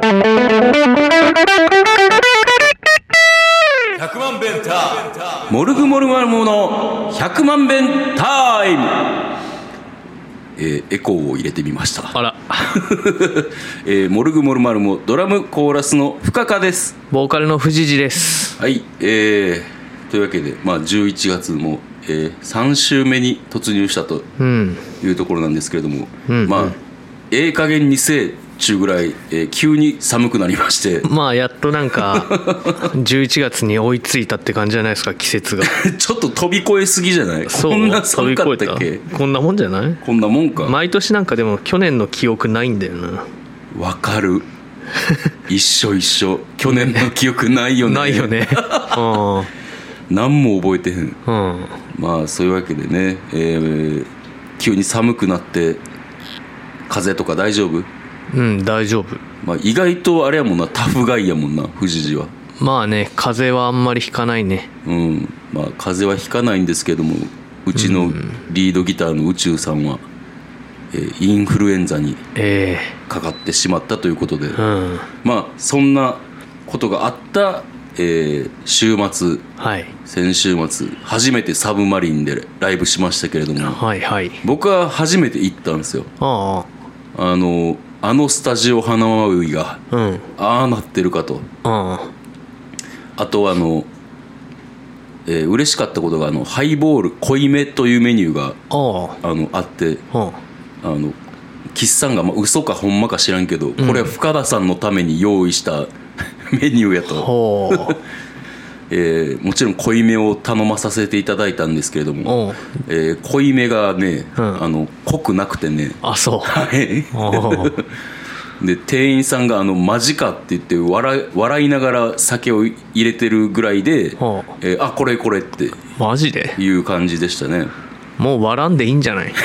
100万弁タイムモルグモルマルモの100万弁タイム。えーエコーを入れてみました。あら。えーモルグモルマルモドラムコーラスの深川です。ボーカルの藤次です。はいえー、というわけで、まあ、11月も、えー、3週目に突入したとうん。いうところなんですけれども、うん。まあええ加減にせえちゅうぐらい、えー急に寒くなりまして。まあやっとなんか 11月に追いついたって感じじゃないですか季節が。ちょっと飛び越えすぎじゃない？こんな寒かったっ飛びけ越えた。こんなもんじゃない？こんなもんか。毎年なんかでも去年の記憶ないんだよな。わかる。一緒一緒。去年の記憶ないよね。ないよね。何も覚えてへんうん。うん。まあそういうわけでね、えー急に寒くなって風邪とか大丈夫、うん大丈夫。まあ、意外とあれやもんな。タフガイやもんな藤次は。まあね風邪はあんまりひかないね。うん。まあ風邪はひかないんですけどもうちのリードギターの宇宙さんは、えーインフルエンザにえかかってしまったということで、えうん。まあそんなことがあった、えー週末。はい。先週末初めてサブマリンでライブしましたけれども。はいはい。僕は初めて行ったんですよ。あ。あのあのスタジオ花輪ウイがあうん。ああなってるかと。ああ。とあの、えー嬉しかったことがあのハイボール濃いめというメニューがああ。あのあってああの岸さんが、まあ、嘘かほんまか知らんけど、これは深田さんのために用意した メニューやと、えーもちろん濃いめを頼まさせていただいたんですけれどもえー濃いめがね、うん。あの濃くなくてね。あそう。はい。で店員さんがあの「マジか」って言って笑い笑いながら酒を入れてるぐらいでは「えーあこれこれ」って。マジで？いう感じでしたね。もう笑んでいいんじゃない？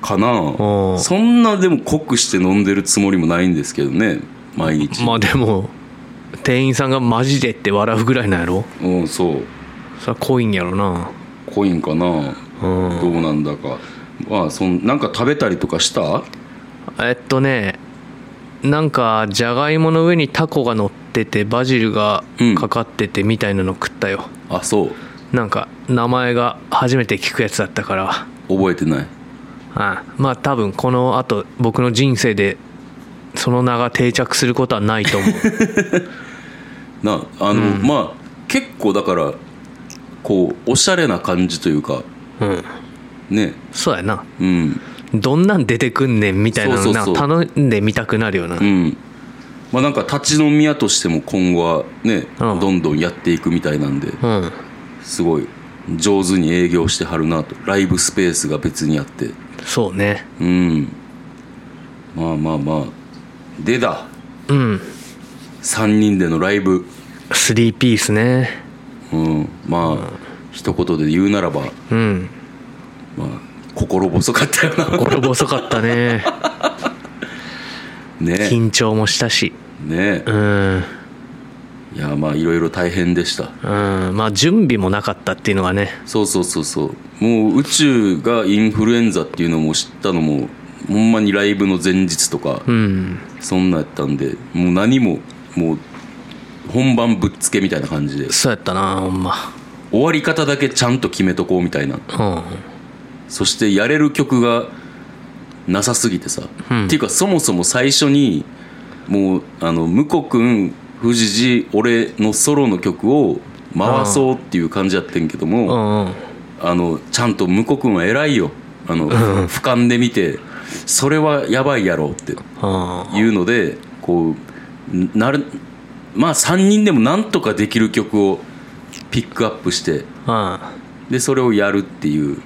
かなおそんなでも濃くして飲んでるつもりもないんですけどね。毎日、まあでも店員さんがマジでって笑うぐらいなんやろ？うんそう。それは濃いんやろな。濃いんかな？うん。どうなんだか。まあそんなんか食べたりとかした？えっとねなんかじゃがいもの上にタコが乗っててバジルがかかっててみたいなの食ったよ、あそう。なんか名前が初めて聞くやつだったから。覚えてない。あまあ多分このあと僕の人生でその名が定着することはないと思う なあの、まあ結構だからこうおしゃれな感じというかうん。ね。そうやな。うん。どんなん出てくんねんみたいなのそうそうそう。な頼んでみたくなるよな、うん。まあなんか立ち飲み屋としても今後はね、うん。どんどんやっていくみたいなんでうん。すごい上手に営業してはるなと。ライブスペースが別にあって。そうね。うん。まあまあまあ。でだ。うん3人でのライブ。3ピースね。うん。まあ、一言で言うならば、うん。まあ、心細かったよな。心細かったね。ね。緊張もしたし。ね。うん。いやまあいろいろ大変でした。うん。まあ準備もなかったっていうのがね。そうそうそうそう。もう宇宙がインフルエンザっていうのも知ったのもほんまにライブの前日とか、うん。そんなやったんでもう何ももう本番ぶっつけみたいな感じで。そうやったなほんま。終わり方だけちゃんと決めとこうみたいな。うん。そしてやれる曲がなさすぎてさ、うん。っていうかそもそも最初にもうあの向こう君藤次俺のソロの曲を回そうっていう感じやってんけどうも、んうん。あのちゃんと向こう君は偉いよ。あの、俯瞰で見てそれはやばいやろってうん。いうのでこうなるまあ3人でもなんとかできる曲をピックアップしてうんでそれをやるっていう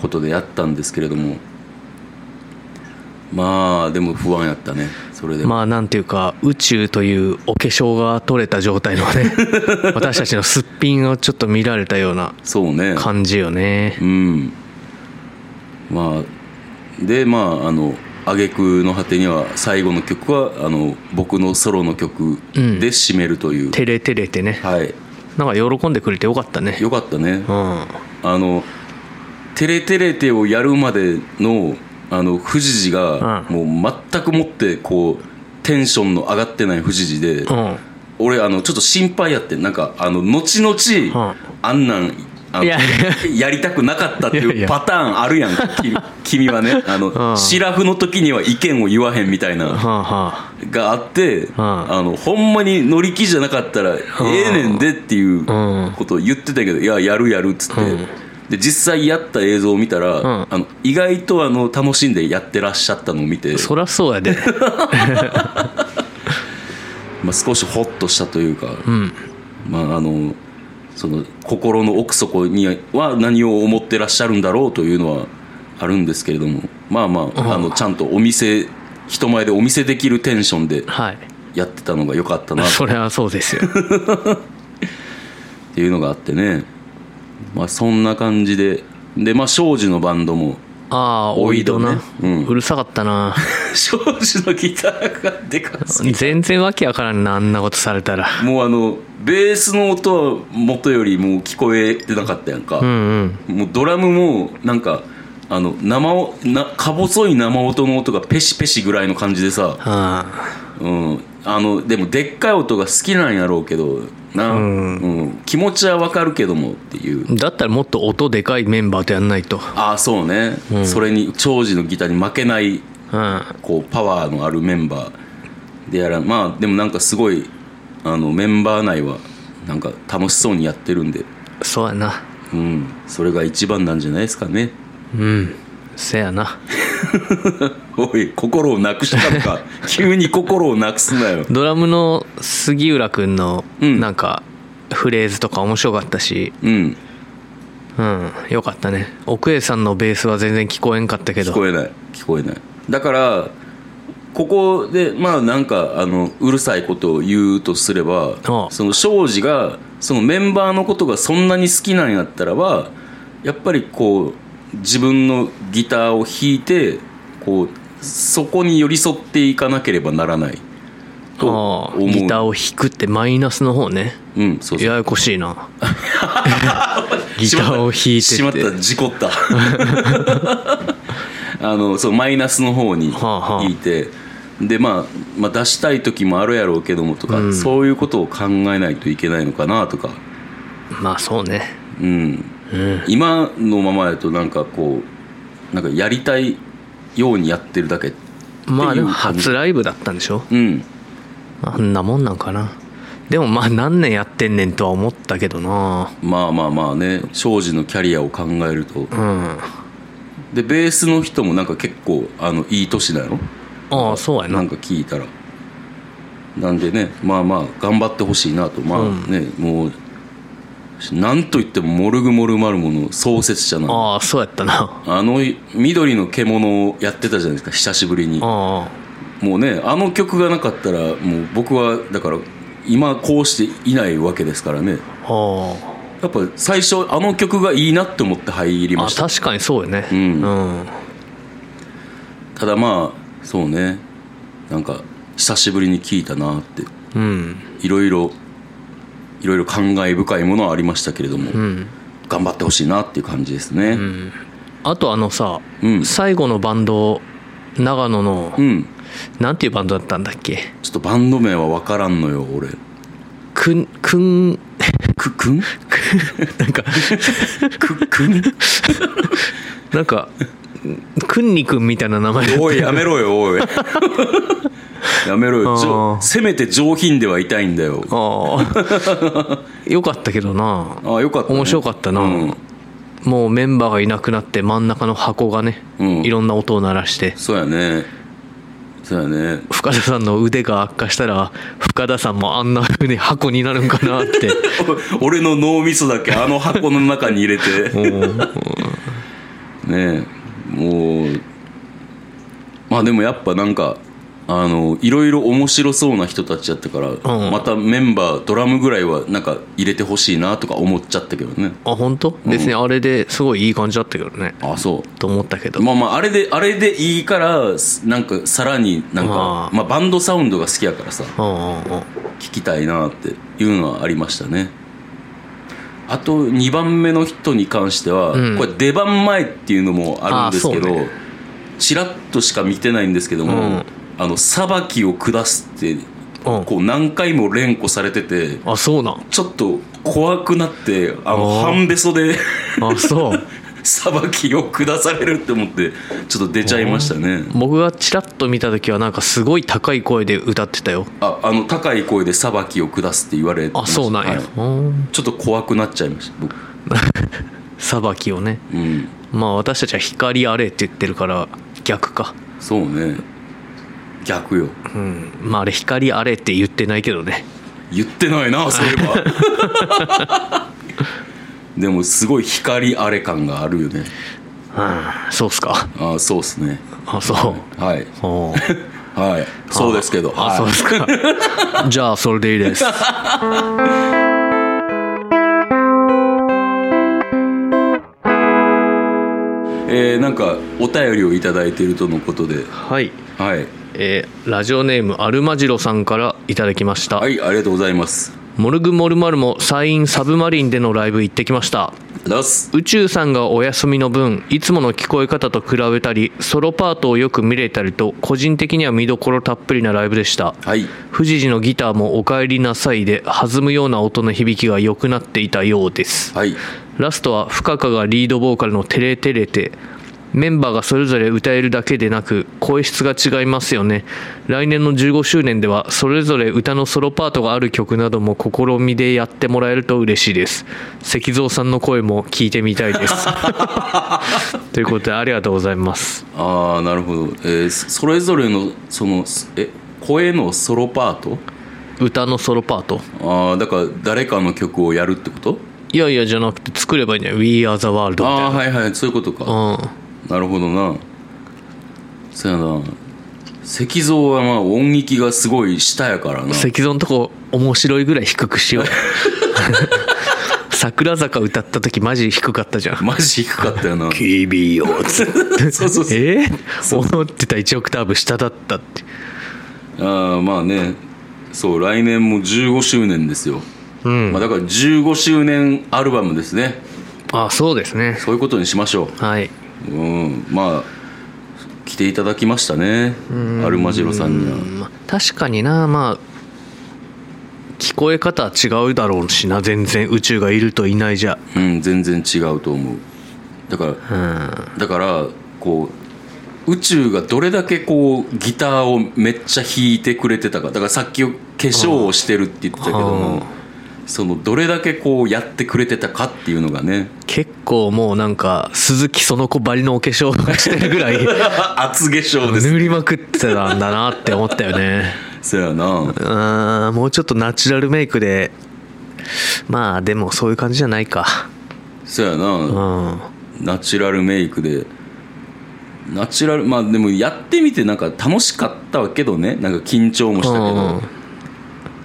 ことでやったんですけれどもまあでも不安やったねそれでも、まあなんていうか宇宙というお化粧が取れた状態のね 私たちのすっぴんをちょっと見られたようなそうね。感じよね。うん。まあでまああの挙句の果てには最後の曲はあの僕のソロの曲で締めるという、照れ照れてね。はい。なんか喜んでくれてよかったね。よかったね。うん。あの「テレテレテ」をやるまでのあの藤次がうもう全くもってこうテンションの上がってない藤次で、うん。俺あのちょっと心配やってん。なんかあの後々、ん。あんなんややりたくなかったっていうやパターンあるやん。き君はね。あの、うん。シラフの時には意見を言わへんみたいな。があって、ん。あのほんまに乗り気じゃなかったらええねんでっていううん。ことを言ってたけどいややるやるっつって、うん。で実際やった映像を見たら、ん。あの意外とあの楽しんでやってらっしゃったのを見て、そりゃそうやで。まあ、少しホッとしたというか、うん。まああのその心の奥底には何を思ってらっしゃるんだろうというのはあるんですけれどもまあまあ,、あのちゃんとお店人前でお見せできるテンションではい。やってたのが良かったな そりゃそうですよ。っていうのがあってね。まあそんな感じで。でまあ庄司のバンドもああおいどな、うん。うるさかったな。庄司のギターがでかすぎ全然わけわからんなあんなことされたら。もうあのベースの音は元よりもう聞こえてなかったやんか、うんうん。もうドラムもなんかあの生おなか細い生音の音がペシペシぐらいの感じでさ、あうん、あのでもでっかい音が好きなんやろうけどな、うん。気持ちはわかるけどもっていう。あだったらもっと音でかいメンバーとやんないと。ああそうね、それに長司のギターに負けないうん。こうパワーのあるメンバーでやらまあでもなんかすごいあのメンバー内はなんか楽しそうにやってるんで、そうやな。うん、それが一番なんじゃないですかね。うん。せやな おい心をなくしたのか。急に心をなくすなよ。ドラムの杉浦君のうん。なんかフレーズとか面白かったし。うん。うんよかったね。奥江さんのベースは全然聞こえんかったけど。聞こえない。聞こえない。だからここでまあなんかあのうるさいことを言うとすればその庄司がそのメンバーのことがそんなに好きなんやったらばやっぱりこう自分のギターを弾いてこうそこに寄り添っていかなければならないとああ思う。ギターを弾くってマイナスの方ね。うんそうそう。ややこしいな。ギターを弾いてて。しまった事故った。あのそうマイナスの方にはあはあ。弾いて、で、まあ、まあ出したい時もあるやろうけどもとか、うん。そういうことを考えないといけないのかなとか、まあそうね。うん、うん今のままだとなんかこうなんかやりたいようにやってるだけまあでも初ライブだったんでしょ？うん。あんなもんなんかな。でもまあ何年やってんねんとは思ったけどな。まあまあまあね。庄司のキャリアを考えると。うん。でベースの人もなんか結構あのいい年だよ。ああそうやな。なんか聞いたら。なんでねまあまあ頑張ってほしいなと。まあね、もうなんといってもモルグモルマルモの創設者なああそうやったな。あの緑の獣をやってたじゃないですか久しぶりに。あもうねあの曲がなかったらもう僕はだから今こうしていないわけですからね。ああやっぱ最初あの曲がいいなって思って入りあました。確かにそうよね。うん。うん。ただまあそうね。なんか久しぶりに聴いたなって。うん。いろいろいろいろ感慨深いものはありましたけれども、うん。頑張ってほしいなっていう感じですね。あとあのさ、うん。最後のバンド長野の、うん、なんていうバンドだったんだっけ？ちょっとバンド名は分からんのよ俺。くんくん。く くん？なんか。くくん？なんかくんにくんみたいな名前おいやめろよおいやめろよ。せめて上品ではいたいんだよ。ああよかったけどな。ああよかった、ね、面白かったな、うん。もうメンバーがいなくなって真ん中の箱がね、うん。いろんな音を鳴らして。そうやね。そうやね。深田さんの腕が悪化したら深田さんもあんな風に箱になるんかなって。お 俺の脳みそだけあの箱の中に入れて。ねえもう。まあでもやっぱなんかあのいろいろ面白そうな人たちやったから、ん。またメンバードラムぐらいはなんか入れてほしいなとか思っちゃったけどね。あ本当？別にあれですごいいい感じだったけどね。あそう。と思ったけど。まあまああれであれでいいからなんかさらになんかまあ。バンドサウンドが好きやからさうんうんうん。聞きたいなっていうのはありましたね。あと2番目の人に関しては、うん。これ出番前っていうのもあるんですけど、あそうね。ちらっとしか見てないんですけども、うんあの裁きを下すってうん。こう何回も連呼されててあそうなん。ちょっと怖くなってあのあー。半べそであそう。裁きを下されるって思ってちょっと出ちゃいましたね。僕がチラッと見た時はなんかすごい高い声で歌ってたよ。ああの高い声で裁きを下すって言われてまあした。そうなんや、はい。うんちょっと怖くなっちゃいました僕。裁きをね。うん。まあ私たちは光あれって言ってるから逆か。そうね逆よ。うん。まああれ光あれって言ってないけどね。言ってないなそういえば。でもすごい光あれ感があるよね。うんそうっすか。ああそうっすね。あそう。はい。はい。そうですけどあ、はい。そうですか。じゃあそれでいいです。えーなんかお便りをいただいているとのことで。はい。はいえーラジオネームアルマジロさんからいただきました、はいありがとうございます。モルグモルマルもサインサブマリンでのライブ行ってきました。宇宙さんがお休みの分いつもの聞こえ方と比べたりソロパートをよく見れたりと個人的には見どころたっぷりなライブでした。はい。藤次のギターも「おかえりなさい」で弾むような音の響きが良くなっていたようです。はい。ラストは深川がリードボーカルの「テレテレテ」メンバーがそれぞれ歌えるだけでなく声質が違いますよね。来年の15周年ではそれぞれ歌のソロパートがある曲なども試みでやってもらえると嬉しいです。石蔵さんの声も聞いてみたいです。ということでありがとうございます。ああなるほど、えーそそれぞれのそのえ声のソロパート？歌のソロパート。ああだから誰かの曲をやるってこと？いやいやじゃなくて作ればいいんだよ「We Are the World」みたいああなはいはいそういうことか。うんなるほどな。そやな。石像はまあ音域がすごい下やからな。石像のとこ面白いぐらい低くしよう。桜坂歌った時マジ低かったじゃん。マジ低かったよな。君よ そうそうそう。え？ー、思ってた1オクターブ下だったって。ああまあね。そう来年も15周年ですよ、うん。まあ、だから15周年アルバムですね。あそうですね。そういうことにしましょはい、ううんまあ来ていただきましたねアルマジロさんには。まあ確かになまあ聞こえ方は違うだろうしな全然宇宙がいるといないじゃ。うん全然違うと思う。だからうん。だからこう宇宙がどれだけこうギターをめっちゃ弾いてくれてたか。だからさっき化粧をしてるって言ってたけどもそのどれだけこうやってくれてたかっていうのがね。結構もうなんか鈴木その子ばりのお化粧してるぐらい 厚化粧です。塗りまくってたんだなって思ったよね。そやな。うんもうちょっとナチュラルメイクで。まあでもそういう感じじゃないか。そやな。うん。ナチュラルメイクで。ナチュラルまあでもやってみてなんか楽しかったけどね。なんか緊張もしたけうん。ど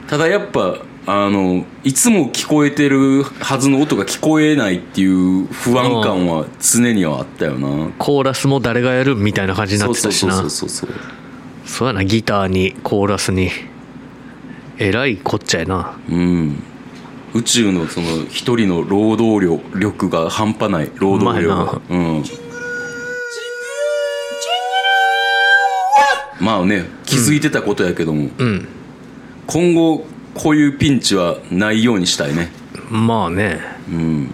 ただやっぱあのいつも聞こえてるはずの音が聞こえないっていう不安感は常にはあったよな。コーラスも誰がやるみたいな感じになそうそうそうってたしな。そうそうそうそうやなギターにコーラスにえらいこっちゃやな。うん。宇宙のその一人の労働量力が半端ない労働量。がうん。まあね気づいてたことやけども、うん。今後こういうピンチはないようにしたいね。まあね。うん。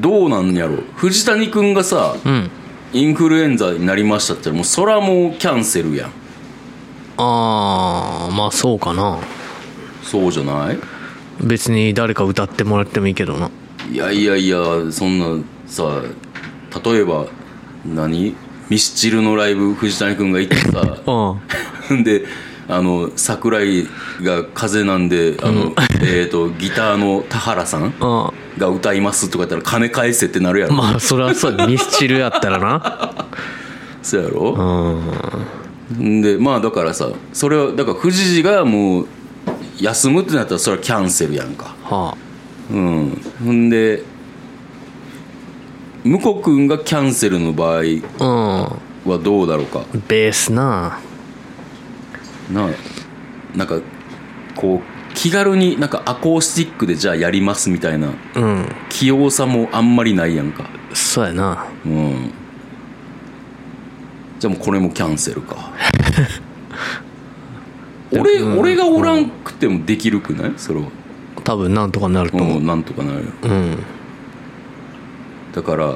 どうなんやろ藤谷君がさうん。インフルエンザになりましたってもうそらもうキャンセルやん。ああまあそうかな。そうじゃない？別に誰か歌ってもらってもいいけどな。いやいやいやそんなさ例えば何？ミスチルのライブ藤谷君が行ってさ。うん。であの桜井が風邪なんであの、えー、とギターの田原さんうが歌いますとか言ったら金返せってなるやろ、んまあそれはそう ミスチルやったらな。そうやろ、うん。んでまあだからさそれはだから藤次がもう休むってなったらそれはキャンセルやんか。はうん。ほんで向こう君がキャンセルの場合あうん。はどうだろうか？ベースなななんかこう気軽になんかアコースティックでじゃあやりますみたいなうん。器用さもあんまりないやんか。そうやな。うん。じゃあもうこれもキャンセルか。俺俺がおらんくてもできるくない？それは。多分なんとかなると思う。うんなんとかなる。ようん。だから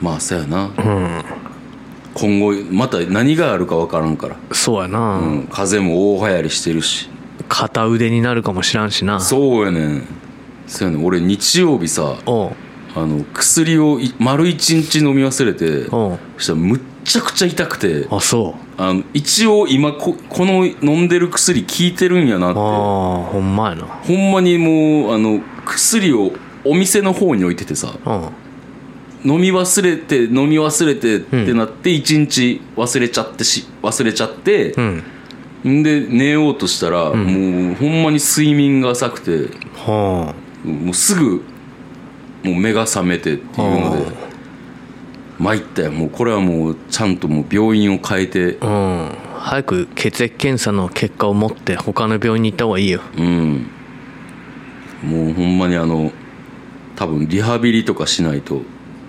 まあそうやな。うん今後また何があるか分からんから、そうやな、うん、風邪も大流行りしてるし。片腕になるかもしらんしな。そうやねん。そうやねん。俺日曜日さあの薬をい丸一日飲み忘れてしたらむっちゃくちゃ痛くてあそう。あの一応今ここの飲んでる薬効いてるんやなって。ああほんまやな。ほんまにもうあの薬をお店の方に置いててさうん飲み忘れて飲み忘れてってなって一日忘れちゃってし忘れちゃってう、ん。んで寝ようとしたら、もうほんまに睡眠が浅くてはもうすぐもう目が覚めてっていうのであ。参ったよ。もうこれはもうちゃんともう病院を変えて。あうん。早く血液検査の結果を持って他の病院に行った方がいいよ。うん。もうほんまにあの多分リハビリとかしないと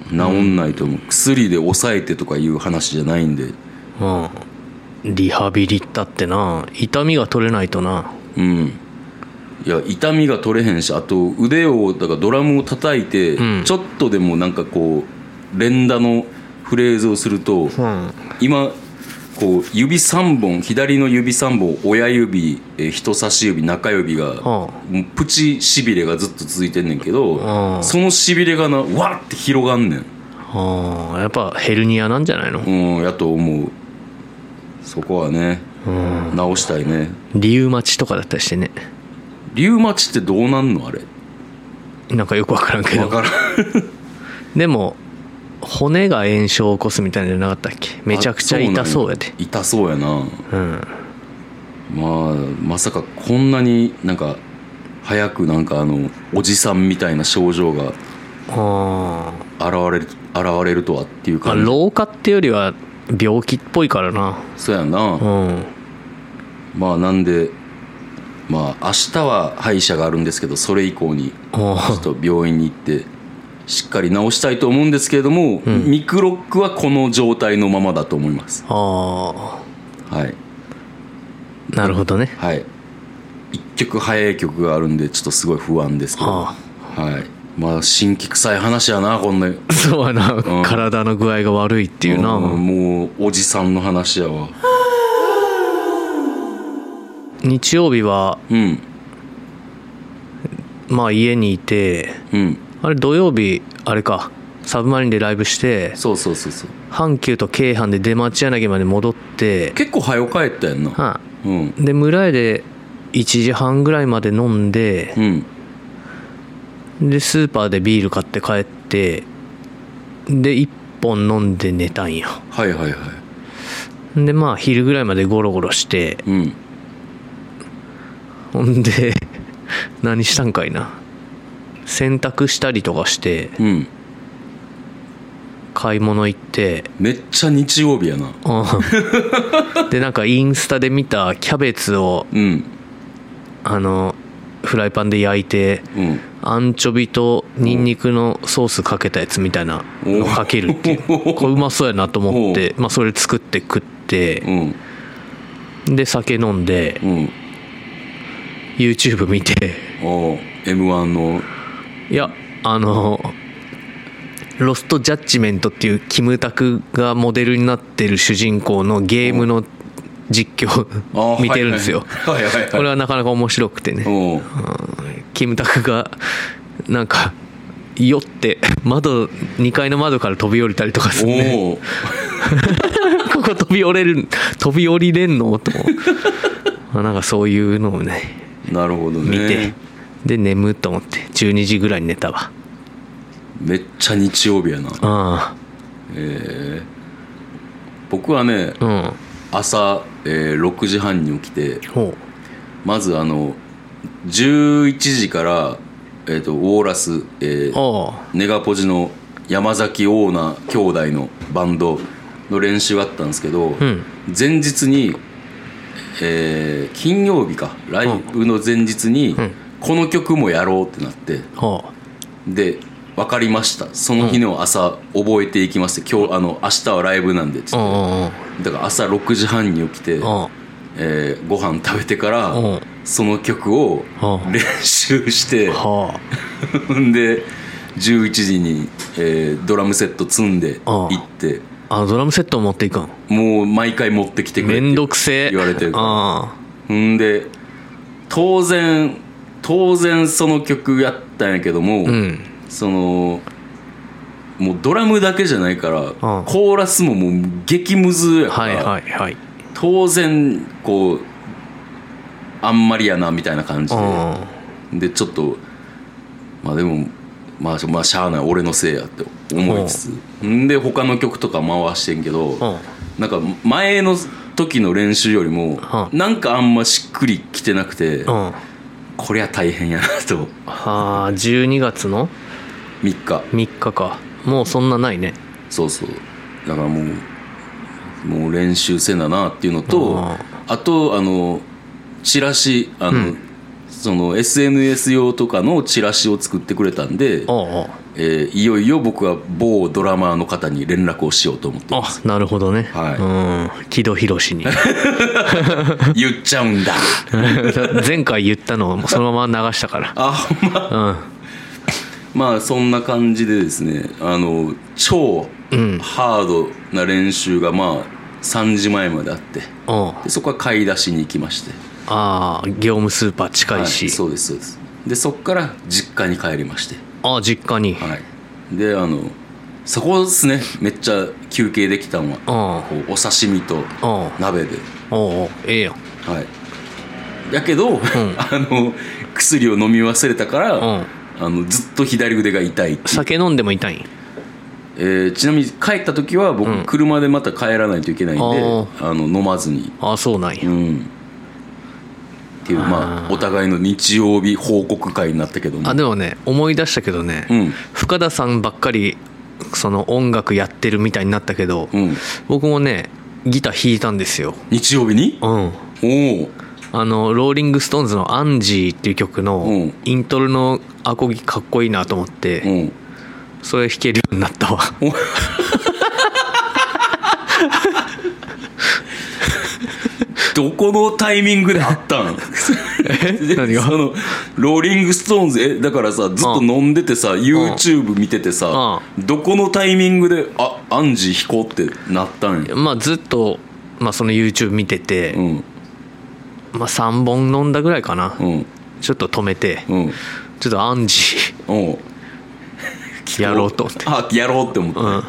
治んないと思う、薬で抑えてとかいう話じゃないんで。うん。リハビリったってな。痛みが取れないとな。うん。いや痛みが取れへんしあと腕をだからドラムを叩いて、うん。ちょっとでもなんかこう連打のフレーズをすると、うん。今こう指3本左の指3本親指えー人差し指中指が、プチしびれがずっと続いてんねんけど、うんそのしびれがなわって広がんねん。ああ。やっぱヘルニアなんじゃないの？うんやと思う。そこはね、直したいね。理由待ちとかだったりしてね。リウマチってどうなんのあれ？なんかよくわからんけど。分からん。でも骨が炎症を起こすみたいなんじゃなかったっけ？めちゃくちゃ痛そうやで。痛そうやな。うん。まあまさかこんなになんか早くなんかあのおじさんみたいな症状があ現れる現れるとはっていうあ感じ。老化ってよりは病気っぽいからな。そうやな、うん。まあなんでまあ明日は歯医者があるんですけどそれ以降にあちょっと病院に行ってしっかり治したいと思うんですけれども、ミクロックはこの状態のままだと思います。あはい。なるほどね。はい。一曲早い曲があるんでちょっとすごい不安ですけど。ははい。まあ新規臭い話やなこんな。そうやな、ん。体の具合が悪いっていうな、うん。もうおじさんの話やわ。日曜日はうん。まあ家にいてうんあれ土曜日あれか。サブマリンでライブしてそうそうそうそう。阪急と京阪で出町柳まで戻って結構早帰ったやんな。はうん。いで村井で1時半ぐらいまで飲んでうん。でスーパーでビール買って帰ってで1本飲んで寝たんよ。はいはいはい。でまあ昼ぐらいまでゴロゴロして。うん。ほんで 何したんかいな洗濯したりとかしてうん。買い物行ってめっちゃ日曜日やな。うん。でなんかインスタで見たキャベツをうん。あのフライパンで焼いてうん。アンチョビとニンニクのソースかけたやつみたいなのかけるっていう。おこれうまそうやなと思って、まあ、それ作って食ってうん。で酒飲んでうん。YouTube 見て m 1のいやあのロストジャッジメントっていうキムタクがモデルになってる主人公のゲームの実況 見てるんですよ。これはなかなか面白くてね。キムタクがなんか酔って窓2階の窓から飛び降りたりとかするね。ここ飛び降りれる飛び降りれんの？と なんかそういうのをねなるほどね。見て、で眠っと思って12時ぐらいに寝たわ。めっちゃ日曜日やな。あえー僕はねあうん。朝、えー6時半に起きてほまずあの11時から、えー、とウォーラス、えうーあネガポジの山崎オーナ兄弟のバンドの練習があったんですけど、ん。前日に、えー金曜日かライブの前日に、んこの曲もやろうってなって。あはで分かりました。その日の朝覚えていきますって今日あの明日はライブなんでっつって。うんうんうん。だから朝6時半に起きて、うん。えーご飯食べてからうん。その曲をうん。練習して はんで11時に、えードラムセット積んで行って。ああドラムセット持っていくん？もう毎回持ってきてくれってめんどくせえ。言われてるから。あんで当然当然その曲やったんやけども、あうん。そのもうドラムだけじゃないから、コーラスももう激ムズやから、はいはいはい。当然こうあんまりやなみたいな感じで、うんでちょっとまあでもまあ、まあ、しゃあない俺のせいやって思いつつんで他の曲とか回してんけど、うんなんか前の時の練習よりも、うなんかあんましっくりきてなくて、うんこりゃ大変やなと。はあ12月の？3日。3日か。もうそんなないね。そうそう。だからもうもう練習せななっていうのとああとあのチラシあの、その SNS 用とかのチラシを作ってくれたんで、おうおうえーいよいよ僕は某ドラマーの方に連絡をしようと思ってまあすなるほどね。はい。うん。木戸寛に。言っちゃうんだ。前回言ったのをそのまま流したから。あほんま。うん。まあそんな感じでですねあの超うん。ハードな練習がまあ3時前まであってでそこは買い出しに行きまして。ああ業務スーパー近いし、はい、そうですそうです。でそっから実家に帰りましてああ実家に、はい。であのそこですね。めっちゃ休憩できたのは。お刺身とあ鍋で。おうおうええやん。はい。やけど、あの薬を飲み忘れたから、うん。あのずっと左腕が痛い酒飲んでも痛いん？えーちなみに帰った時は僕、うん。車でまた帰らないといけないんであ。あの飲まずに。ああそうなんや、うんっていうまあお互いの日曜日報告会になったけども。あでもね思い出したけどね、うん。深田さんばっかりその音楽やってるみたいになったけど、うん。僕もねギター弾いたんですよ。日曜日に？うん。おおあのローリング・ストーンズの「アンジー」っていう曲のうん。イントロのアコギかっこいいなと思って、うん。それ弾けるようになったわ どこのタイミングであったん 何が？そのローリング・ストーンズえだからさずっと飲んでてさ YouTube 見ててさどこのタイミングであアンジー弾こうってなったんや？まあずっと、まあ、その YouTube 見てて、うん。まあ、3本飲んだぐらいかな、うん。ちょっと止めて、うん。ちょっとアンジー やろうと思って。あやろうって思った、うん。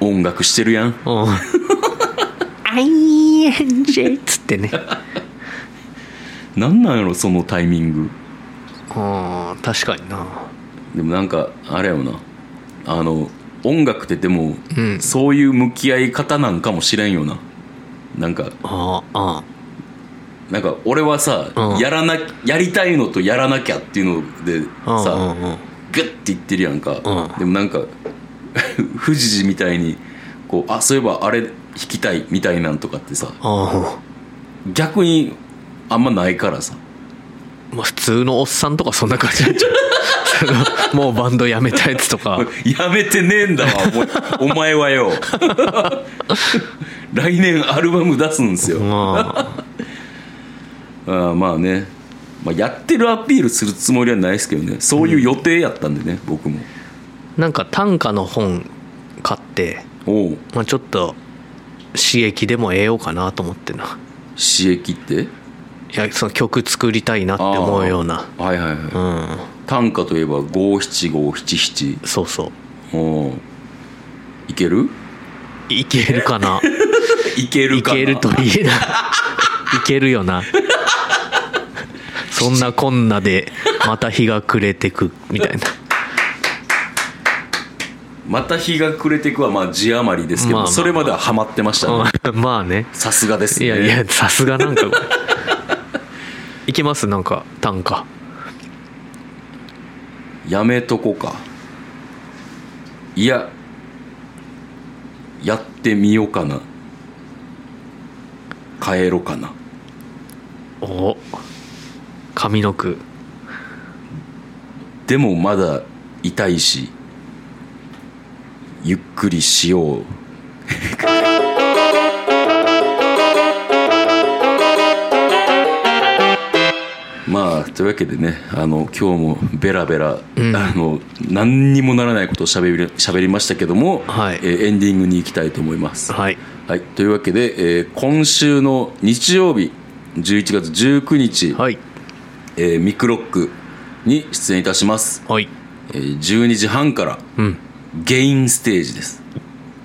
音楽してるやん。うん。アイエンジェっつってね。なんなんやろそのタイミング。うん確かにな。でもなんかあれやろな。あの音楽ってでも、うん。そういう向き合い方なんかもしれんよな。なんかああなんか俺はさ、うん。やらなやりたいのとやらなきゃっていうのであさ、うんうんうん。グッて言ってるやんか、うん。でもなんか富士寺みたいにこうあそういえばあれ弾きたいみたいなんとかってさあ逆にあんまないからさ。あまあ普通のおっさんとかそんな感じ もうバンドやめたやつとか。やめてねえんだわお前はよ。来年アルバム出すんですよ、まあ。あーまあね、まあ、やってるアピールするつもりはないですけどね。そういう予定やったんでね、僕も。なんか短歌の本買って、まあ、ちょっと刺激でも得ようかなと思ってな。刺激って？いやその曲作りたいなって思うような。はいはいはい、うん。短歌といえば五七五七七。そうそう。おういける？いけるかな？いけるかな？いけるといいないけるよな。そんなこんなでまた日が暮れてくみたいなまた日が暮れていくはまあ字余りですけど、まあまあ。それまではハマってましたね。う んまあね。さすがですね。いやいやさすがなんか。いけます？なんか短歌やめとこか。いややってみようかな。帰ろうかな。お。上の句でもまだ痛いしゆっくりしよう。まあというわけでねあの今日もベラベラ、あの何にもならないことをしゃべりしゃべりましたけども、はい。えーエンディングに行きたいと思います。はい。はい、というわけで、えー今週の日曜日11月19日、はい。えーミクロックに出演いたします、はい。えー12時半から、うんゲインステージです。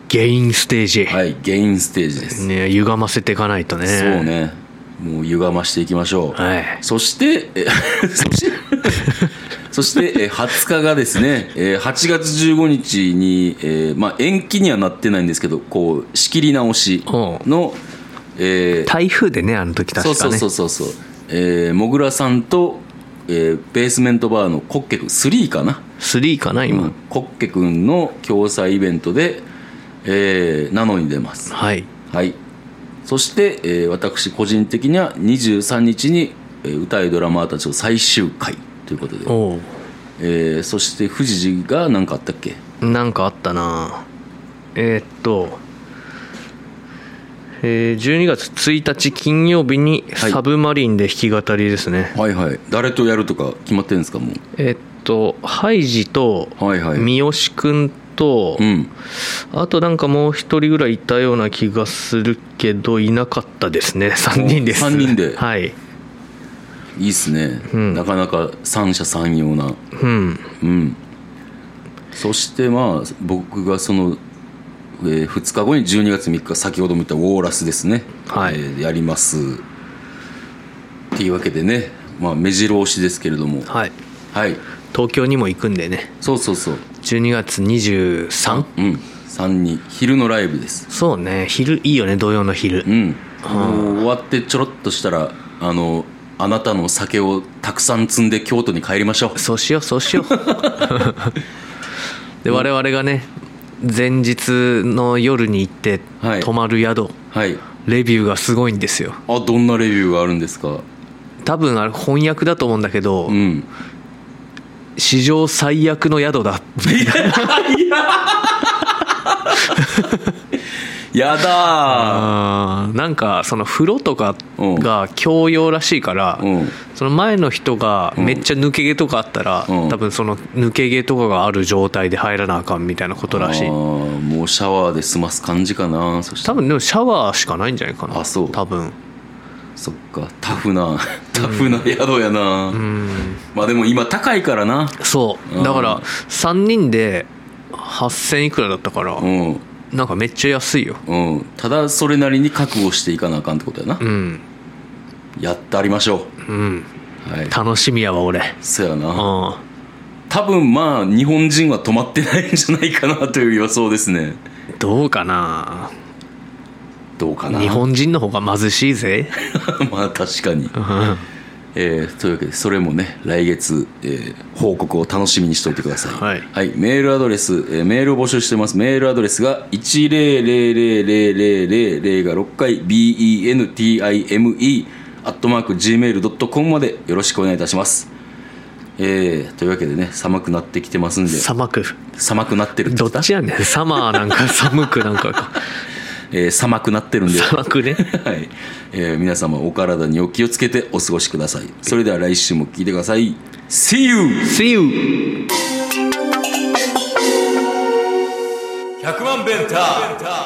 ゲインステージ、はいゲインステージです、ね歪ませていかないとね。そうね。もう歪ましていきましょう、はい。そしてえ そして そしてえー20日がですねえー8月15日に、えーまあ、延期にはなってないんですけどこう仕切り直しの、えー台風でねあの時確かね。そうそうそうそうそう。えーもぐらさんと、えーベースメントバーのコッケ君3かな？3かな今、うん。コッケ君の共催イベントで、えー、ナノに出ます。はい。はい。そして、えー私個人的には23日に、えー歌いドラマーたちの最終回ということで、おえーそして富士が何かあったっけ？おなんかあったな。えーっとえー12月1日金曜日にはい。サブマリンで弾き語りですね、はいはい。誰とやるとか決まってるんですかもう？えーっとハイジとはいはい。三好君と、うん。あとなんかもう一人ぐらいいたような気がするけどいなかったですね。3人です。三人で？はい。いいっすね、ん。なかなか三者三様な。うん。うん。そしてまあ僕がその、え2日後に12月3日先ほども言ったウォーラスですね、はい。えーやります。っていうわけでねまあ目白押しですけれども。はい。はい。東京にも行くんでね。そうそうそう。12月 23? うん？3に昼のライブです。そうね。昼いいよね土曜の昼。うん。終わってちょろっとしたらあのあなたの酒をたくさん積んで京都に帰りましょう。そうしようそうしよう。で我々がね前日の夜に行ってはい。泊まる宿、はい。レビューがすごいんですよ。あどんなレビューがあるんですか？多分あれ翻訳だと思うんだけど、うん。史上最悪の宿だ。やだー。あーなんかその風呂とかが共用らしいから、うん。その前の人がめっちゃ抜け毛とかあったら、うん。多分その抜け毛とかがある状態で入らなあかんみたいなことらしい。もうシャワーで済ます感じかな多分でもシャワーしかないんじゃないかな。あそう。多分。そっか。タフな タフな宿やな、まあでも今高いからな。そう。うん。だから3人で8000いくらだったから、うんなんかめっちゃ安いよ。うん。ただそれなりに覚悟していかなあかんってことやな、うん。やってありましょう。ん。うはい。楽しみやわ俺。そやな。うん。多分まあ日本人は止まってないんじゃないかなという予想ですね。どうかな？どうかな？日本人の方が貧しいぜ。まあ確かに、うんえーというわけでそれもね来月、えー報告を楽しみにしておいてください。はい。メールアドレス、えーメールを募集してます。メールアドレスが1000000が6回 BENTIME アットマーク Gmail.com までよろしくお願いいたします。えーというわけでね寒くなってきてますんで。寒く。寒くなってるってどっちやねん。サマーなんか寒くなんかえー寒くなってるんで。寒くね。はい、えー皆様お体にお気をつけてお過ごしください。それでは来週も聞いてください。See you! See you! 100万ベンター